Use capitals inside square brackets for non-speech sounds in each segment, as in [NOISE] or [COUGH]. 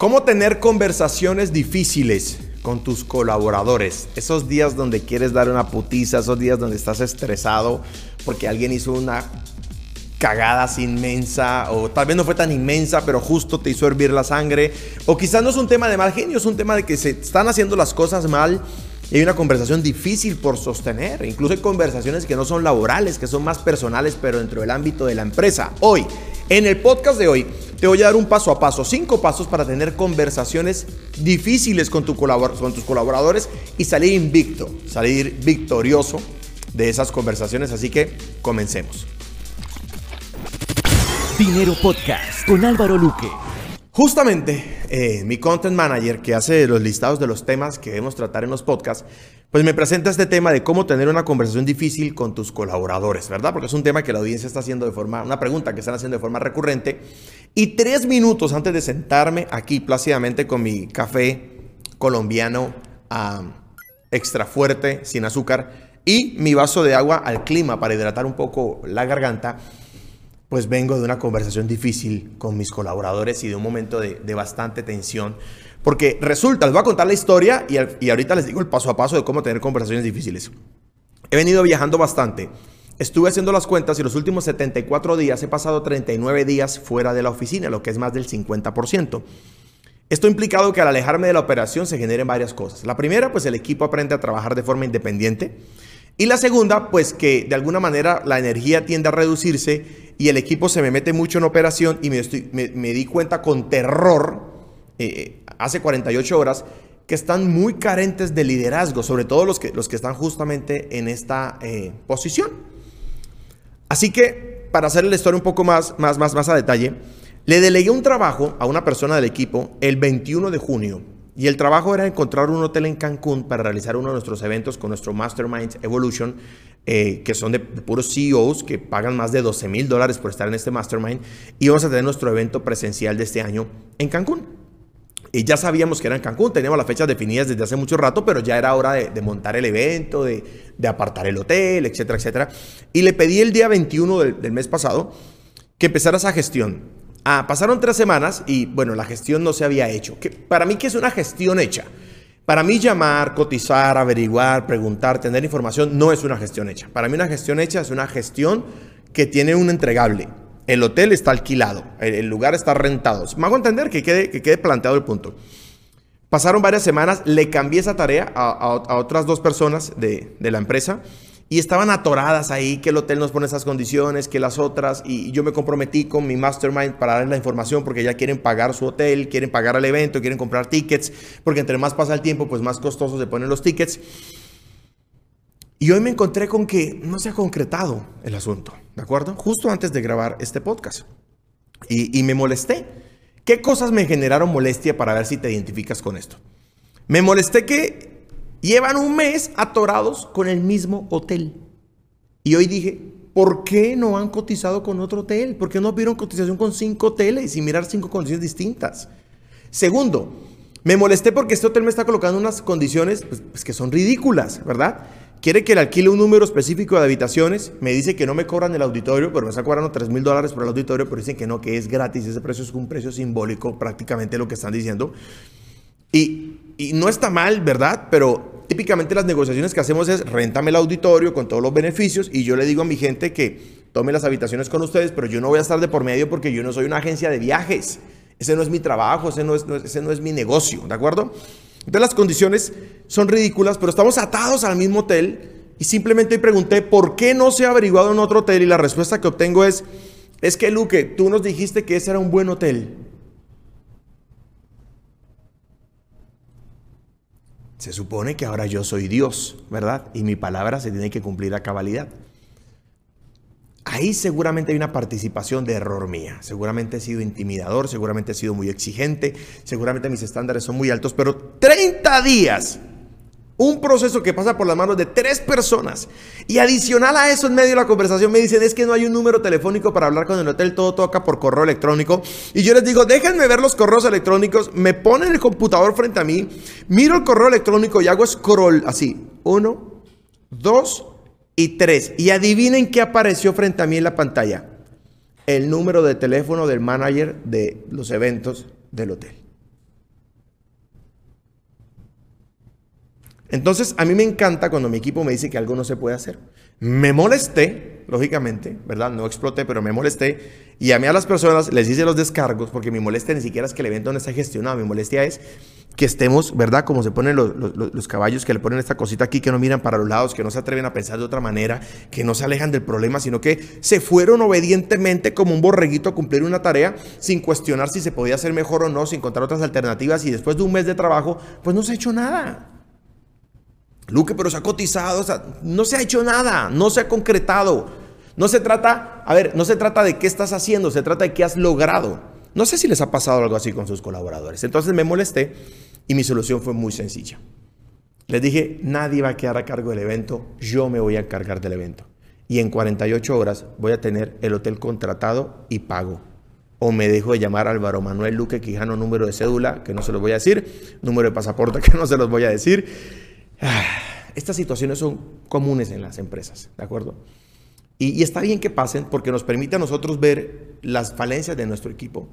¿Cómo tener conversaciones difíciles con tus colaboradores? Esos días donde quieres dar una putiza, esos días donde estás estresado porque alguien hizo una cagada inmensa o tal vez no fue tan inmensa, pero justo te hizo hervir la sangre. O quizás no es un tema de mal genio, es un tema de que se están haciendo las cosas mal y hay una conversación difícil por sostener. Incluso hay conversaciones que no son laborales, que son más personales, pero dentro del ámbito de la empresa. Hoy, en el podcast de hoy, te voy a dar un paso a paso, cinco pasos para tener conversaciones difíciles con, tu con tus colaboradores y salir invicto, salir victorioso de esas conversaciones. Así que comencemos. Dinero Podcast con Álvaro Luque. Justamente, eh, mi content manager que hace los listados de los temas que debemos tratar en los podcasts, pues me presenta este tema de cómo tener una conversación difícil con tus colaboradores, ¿verdad? Porque es un tema que la audiencia está haciendo de forma, una pregunta que están haciendo de forma recurrente. Y tres minutos antes de sentarme aquí plácidamente con mi café colombiano extra fuerte, sin azúcar, y mi vaso de agua al clima para hidratar un poco la garganta, pues vengo de una conversación difícil con mis colaboradores y de un momento de, bastante tensión. Porque resulta, les voy a contar la historia y, y ahorita les digo el paso a paso de cómo tener conversaciones difíciles. He venido viajando bastante. Estuve haciendo las cuentas y los últimos 74 días he pasado 39 días fuera de la oficina, lo que es más del 50%. Esto ha implicado que al alejarme de la operación se generen varias cosas. La primera, pues el equipo aprende a trabajar de forma independiente. Y la segunda, pues que de alguna manera la energía tiende a reducirse y el equipo se me mete mucho en operación y me, di cuenta con terror eh, hace 48 horas que están muy carentes de liderazgo, sobre todo los que, los que están justamente en esta eh, posición. Así que, para hacer la historia un poco más, más, más, más a detalle, le delegué un trabajo a una persona del equipo el 21 de junio y el trabajo era encontrar un hotel en Cancún para realizar uno de nuestros eventos con nuestro Mastermind Evolution, eh, que son de, puros CEOs que pagan más de 12 mil dólares por estar en este Mastermind. Y vamos a tener nuestro evento presencial de este año en Cancún. Y ya sabíamos que era en Cancún, teníamos las fechas definidas desde hace mucho rato, pero ya era hora de, montar el evento, de, apartar el hotel, etcétera, etcétera. Y le pedí el día 21 del, mes pasado que empezara esa gestión. Ah, pasaron tres semanas y bueno, la gestión no se había hecho. para mí, ¿qué es una gestión hecha? Para mí llamar, cotizar, averiguar, preguntar, tener información no es una gestión hecha. Para mí una gestión hecha es una gestión que tiene un entregable. El hotel está alquilado, el, lugar está rentado. Me hago entender que quede, que quede planteado el punto. Pasaron varias semanas, le cambié esa tarea a, otras dos personas de, de la empresa y estaban atoradas ahí, que el hotel nos pone esas condiciones, que las otras, y yo me comprometí con mi mastermind para darles la información porque ya quieren pagar su hotel, quieren pagar el evento, quieren comprar tickets, porque entre más pasa el tiempo, pues más costosos se ponen los tickets. Y hoy me encontré con que no se ha concretado el asunto, ¿de acuerdo? Justo antes de grabar este podcast. Y, me molesté. ¿Qué cosas me generaron molestia para ver si te identificas con esto? Me molesté que Llevan un mes atorados con el mismo hotel. Y hoy dije, ¿por qué no han cotizado con otro hotel? ¿Por qué no vieron cotización con cinco hoteles y mirar cinco condiciones distintas? Segundo, me molesté porque este hotel me está colocando unas condiciones pues, pues, que son ridículas, ¿verdad? Quiere que le alquile un número específico de habitaciones. Me dice que no me cobran el auditorio, pero me está cobrando 3 mil dólares por el auditorio, pero dicen que no, que es gratis. Ese precio es un precio simbólico, prácticamente lo que están diciendo. Y, y no está mal, ¿verdad? Pero típicamente las negociaciones que hacemos es rentame el auditorio con todos los beneficios y yo le digo a mi gente que tome las habitaciones con ustedes, pero yo no voy a estar de por medio porque yo no soy una agencia de viajes. Ese no es mi trabajo, ese no es, ese no es mi negocio, ¿de acuerdo? Entonces las condiciones son ridículas, pero estamos atados al mismo hotel y simplemente pregunté por qué no se ha averiguado en otro hotel y la respuesta que obtengo es, es que Luque, tú nos dijiste que ese era un buen hotel. Se supone que ahora yo soy Dios, ¿verdad? Y mi palabra se tiene que cumplir a cabalidad. Ahí seguramente hay una participación de error mía. Seguramente he sido intimidador, seguramente he sido muy exigente, seguramente mis estándares son muy altos, pero 30 días un proceso que pasa por las manos de tres personas. Y adicional a eso, en medio de la conversación me dicen, es que no hay un número telefónico para hablar con el hotel, todo toca por correo electrónico. Y yo les digo, déjenme ver los correos electrónicos, me ponen el computador frente a mí, miro el correo electrónico y hago scroll así. Uno, dos y 3. Y adivinen qué apareció frente a mí en la pantalla. El número de teléfono del manager de los eventos del hotel. Entonces, a mí me encanta cuando mi equipo me dice que algo no se puede hacer. Me molesté, lógicamente, ¿verdad? No exploté, pero me molesté. Y a mí a las personas, les hice los descargos, porque mi molestia ni siquiera es que el evento no está gestionado, mi molestia es que estemos, ¿verdad? Como se ponen los, caballos que le ponen esta cosita aquí, que no miran para los lados, que no se atreven a pensar de otra manera, que no se alejan del problema, sino que se fueron obedientemente como un borreguito a cumplir una tarea sin cuestionar si se podía hacer mejor o no, sin encontrar otras alternativas. Y después de un mes de trabajo, pues no se ha hecho nada. Luque, pero se ha cotizado, o sea, no se ha hecho nada, no se ha concretado. No se trata, a ver, no se trata de qué estás haciendo, se trata de qué has logrado. No sé si les ha pasado algo así con sus colaboradores. Entonces me molesté y mi solución fue muy sencilla. Les dije, nadie va a quedar a cargo del evento, yo me voy a encargar del evento. Y en 48 horas voy a tener el hotel contratado y pago. O me dejo de llamar Álvaro Manuel Luque Quijano, número de cédula, que no se los voy a decir, número de pasaporte, [LAUGHS] que no se los voy a decir. Ah, estas situaciones son comunes en las empresas, ¿de acuerdo? Y, está bien que pasen porque nos permite a nosotros ver las falencias de nuestro equipo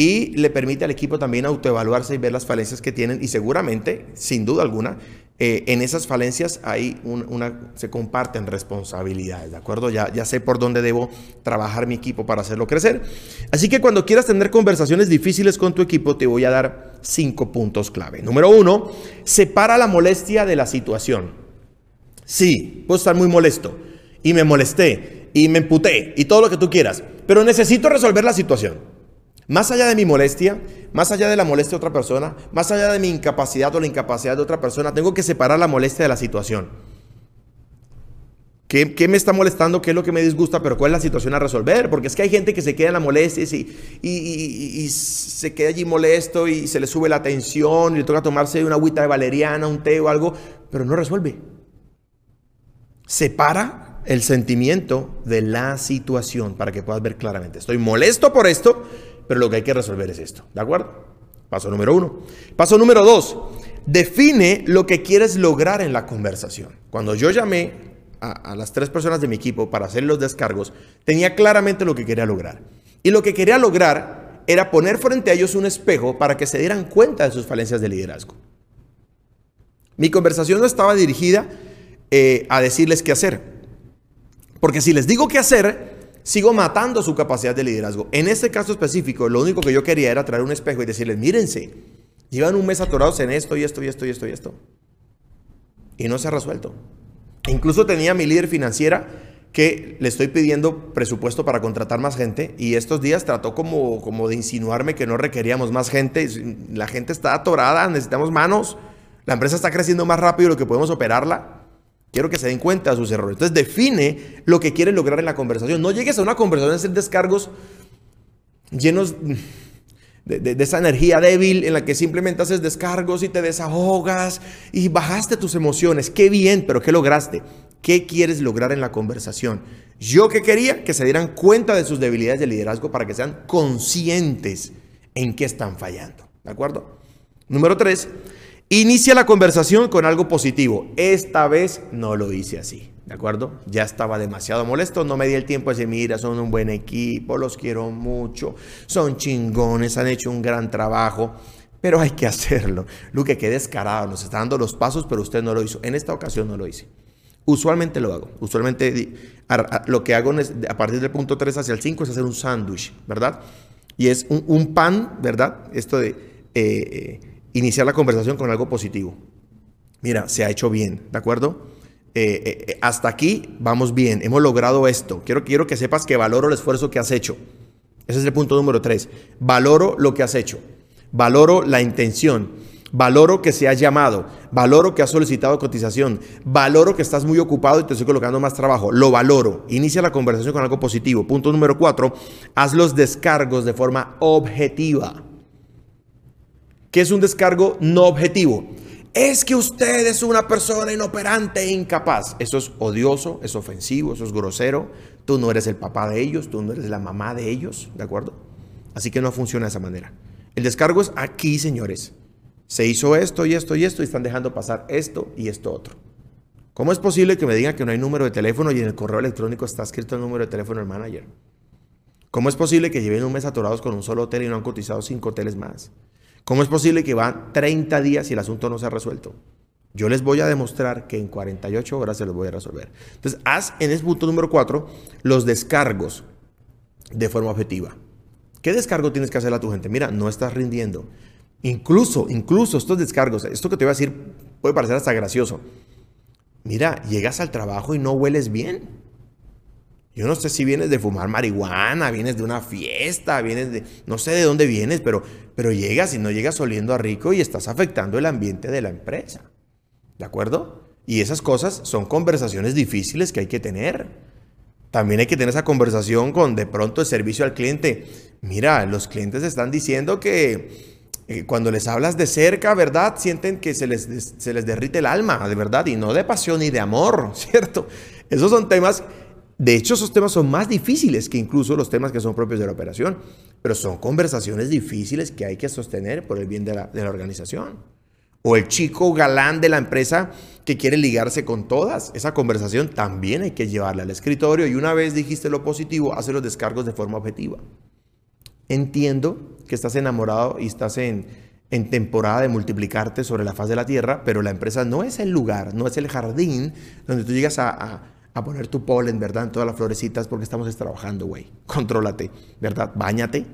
y le permite al equipo también autoevaluarse y ver las falencias que tienen y seguramente, sin duda alguna, eh, en esas falencias hay una, se comparten responsabilidades, ¿de acuerdo? Ya, ya sé por dónde debo trabajar mi equipo para hacerlo crecer. Así que cuando quieras tener conversaciones difíciles con tu equipo, te voy a dar cinco puntos clave. Número uno, separa la molestia de la situación. Sí, puedo estar muy molesto y me molesté y me emputé y todo lo que tú quieras, pero necesito resolver la situación. Más allá de mi molestia, más allá de la molestia de otra persona, más allá de mi incapacidad o la incapacidad de otra persona, tengo que separar la molestia de la situación. ¿Qué, me está molestando? ¿Qué es lo que me disgusta? Pero ¿cuál es la situación a resolver? Porque es que hay gente que se queda en la molestia y, y, se queda allí molesto y se le sube la tensión y le toca tomarse una agüita de valeriana, un té o algo, pero no resuelve. Separa el sentimiento de la situación para que puedas ver claramente. Estoy molesto por esto, pero lo que hay que resolver es esto. ¿De acuerdo? Paso número uno. Paso número dos. Define lo que quieres lograr en la conversación. Cuando yo llamé a, las tres personas de mi equipo para hacer los descargos, tenía claramente lo que quería lograr. Y lo que quería lograr era poner frente a ellos un espejo para que se dieran cuenta de sus falencias de liderazgo. Mi conversación no estaba dirigida eh, a decirles qué hacer. Porque si les digo qué hacer, sigo matando su capacidad de liderazgo. En este caso específico, lo único que yo quería era traer un espejo y decirles, mírense, llevan un mes atorados en esto y esto y esto y esto y esto. Y no se ha resuelto. Incluso tenía mi líder financiera que le estoy pidiendo presupuesto para contratar más gente y estos días trató como, como de insinuarme que no requeríamos más gente. La gente está atorada, necesitamos manos. La empresa está creciendo más rápido de lo que podemos operarla. Quiero que se den cuenta de sus errores. Entonces define lo que quieres lograr en la conversación. No llegues a una conversación a hacer descargos llenos de, esa energía débil en la que simplemente haces descargos y te desahogas y bajaste tus emociones. Qué bien, pero ¿qué lograste? ¿Qué quieres lograr en la conversación? Yo que quería que se dieran cuenta de sus debilidades de liderazgo para que sean conscientes en qué están fallando. ¿De acuerdo? Número tres, Inicia la conversación con algo positivo. Esta vez no lo hice así, ¿de acuerdo? Ya estaba demasiado molesto, no me di el tiempo de decir, mira, son un buen equipo, los quiero mucho, son chingones, han hecho un gran trabajo, pero hay que [LAUGHS] hacerlo. Luque, qué descarado, nos está dando los pasos, pero usted no lo hizo. En esta ocasión no lo hice. Usualmente lo hago. Usualmente lo que hago a partir del punto 3 hacia el 5 es hacer un sándwich, ¿verdad? Y es un, pan, ¿verdad? Esto de... Eh, eh, iniciar la conversación con algo positivo. Mira, se ha hecho bien, ¿de acuerdo? Eh, eh, eh, hasta aquí vamos bien, hemos logrado esto. Quiero, quiero que sepas que valoro el esfuerzo que has hecho. Ese es el punto número tres. Valoro lo que has hecho. Valoro la intención. Valoro que se has llamado. Valoro que has solicitado cotización. Valoro que estás muy ocupado y te estoy colocando más trabajo. Lo valoro. Inicia la conversación con algo positivo. Punto número cuatro. Haz los descargos de forma objetiva. ¿Qué es un descargo no objetivo? Es que usted es una persona inoperante e incapaz. Eso es odioso, es ofensivo, eso es grosero. Tú no eres el papá de ellos, tú no eres la mamá de ellos, ¿de acuerdo? Así que no funciona de esa manera. El descargo es aquí, señores. Se hizo esto y esto y esto y están dejando pasar esto y esto otro. ¿Cómo es posible que me digan que no hay número de teléfono y en el correo electrónico está escrito el número de teléfono del manager? ¿Cómo es posible que lleven un mes atorados con un solo hotel y no han cotizado cinco hoteles más? ¿Cómo es posible que van 30 días y el asunto no se ha resuelto? Yo les voy a demostrar que en 48 horas se los voy a resolver. Entonces, haz en ese punto número 4 los descargos de forma objetiva. ¿Qué descargo tienes que hacer a tu gente? Mira, no estás rindiendo. Incluso, incluso estos descargos, esto que te voy a decir puede parecer hasta gracioso. Mira, llegas al trabajo y no hueles bien. Yo no sé si vienes de fumar marihuana, vienes de una fiesta, vienes de... No sé de dónde vienes, pero, pero llegas y no llegas oliendo a rico y estás afectando el ambiente de la empresa. ¿De acuerdo? Y esas cosas son conversaciones difíciles que hay que tener. También hay que tener esa conversación con de pronto el servicio al cliente. Mira, los clientes están diciendo que eh, cuando les hablas de cerca, ¿verdad? Sienten que se les, se les derrite el alma, de verdad, y no de pasión y de amor, [LAUGHS] ¿cierto? Esos son temas, de hecho esos temas son más difíciles que incluso los temas que son propios de la operación, pero son conversaciones difíciles que hay que sostener por el bien de la, organización. O el chico galán de la empresa que quiere ligarse con todas. Esa conversación también hay que llevarla al escritorio y una vez dijiste lo positivo, hace los descargos de forma objetiva. Entiendo que estás enamorado y estás en, en temporada de multiplicarte sobre la faz de la tierra, pero la empresa no es el lugar, no es el jardín donde tú llegas a, a, poner tu polen, ¿verdad? En todas las florecitas porque estamos trabajando, güey. Contrólate, ¿verdad? Báñate,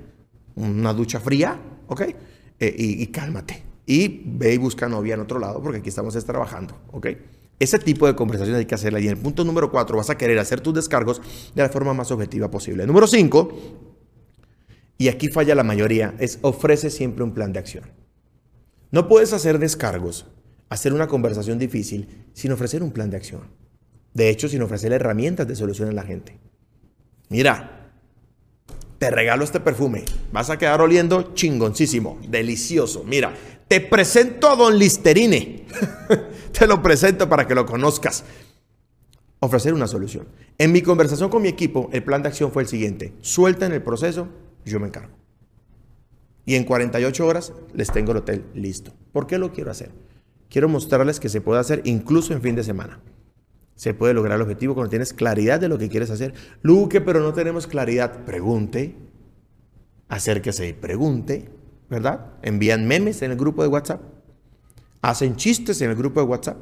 una ducha fría, ¿ok? Eh, y, y, cálmate. Y ve y busca novia en otro lado porque aquí estamos trabajando, ¿ok? Ese tipo de conversaciones hay que hacerla. Y en el punto número cuatro vas a querer hacer tus descargos de la forma más objetiva posible. Número cinco, y aquí falla la mayoría, es ofrece siempre un plan de acción. No puedes hacer descargos, hacer una conversación difícil sin ofrecer un plan de acción. De hecho, sin ofrecer herramientas de solución a la gente. Mira, te regalo este perfume. Vas a quedar oliendo chingoncísimo, delicioso. Mira, te presento a Don Listerine. [LAUGHS] te lo presento para que lo conozcas. Ofrecer una solución. En mi conversación con mi equipo, el plan de acción fue el siguiente. Suelta en el proceso yo me encargo. Y en 48 horas les tengo el hotel listo. ¿Por qué lo quiero hacer? Quiero mostrarles que se puede hacer incluso en fin de semana. Se puede lograr el objetivo cuando tienes claridad de lo que quieres hacer. Luque, pero no tenemos claridad. Pregunte. Acérquese y pregunte. ¿Verdad? Envían memes en el grupo de WhatsApp. Hacen chistes en el grupo de WhatsApp.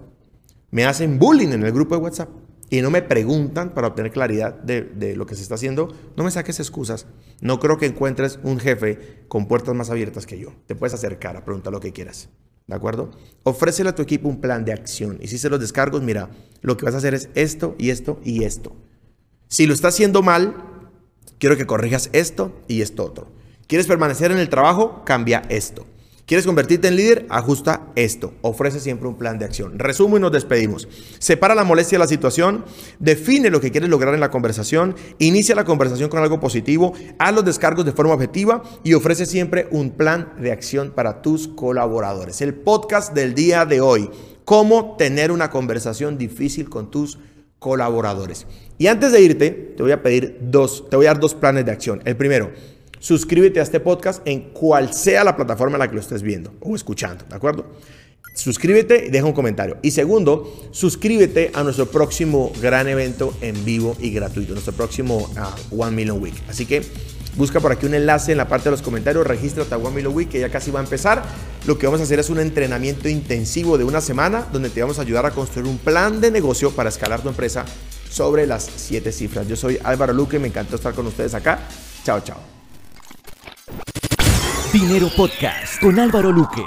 Me hacen bullying en el grupo de WhatsApp y no me preguntan para obtener claridad de, lo que se está haciendo, no me saques excusas. No creo que encuentres un jefe con puertas más abiertas que yo. Te puedes acercar a preguntar lo que quieras. ¿De acuerdo? Ofrécele a tu equipo un plan de acción. Y si se los descargos, mira, lo que vas a hacer es esto y esto y esto. Si lo estás haciendo mal, quiero que corrijas esto y esto otro. ¿Quieres permanecer en el trabajo? Cambia esto. ¿Quieres convertirte en líder? Ajusta esto. Ofrece siempre un plan de acción. Resumo y nos despedimos. Separa la molestia de la situación, define lo que quieres lograr en la conversación, inicia la conversación con algo positivo, haz los descargos de forma objetiva y ofrece siempre un plan de acción para tus colaboradores. El podcast del día de hoy, cómo tener una conversación difícil con tus colaboradores. Y antes de irte, te voy a pedir dos, te voy a dar dos planes de acción. El primero, suscríbete a este podcast en cual sea la plataforma en la que lo estés viendo o escuchando, ¿de acuerdo? Suscríbete y deja un comentario. Y segundo, suscríbete a nuestro próximo gran evento en vivo y gratuito, nuestro próximo uh, One Million Week. Así que busca por aquí un enlace en la parte de los comentarios, regístrate a One Million Week que ya casi va a empezar. Lo que vamos a hacer es un entrenamiento intensivo de una semana donde te vamos a ayudar a construir un plan de negocio para escalar tu empresa sobre las siete cifras. Yo soy Álvaro Luque, me encantó estar con ustedes acá. Chao, chao. Dinero Podcast con Álvaro Luque.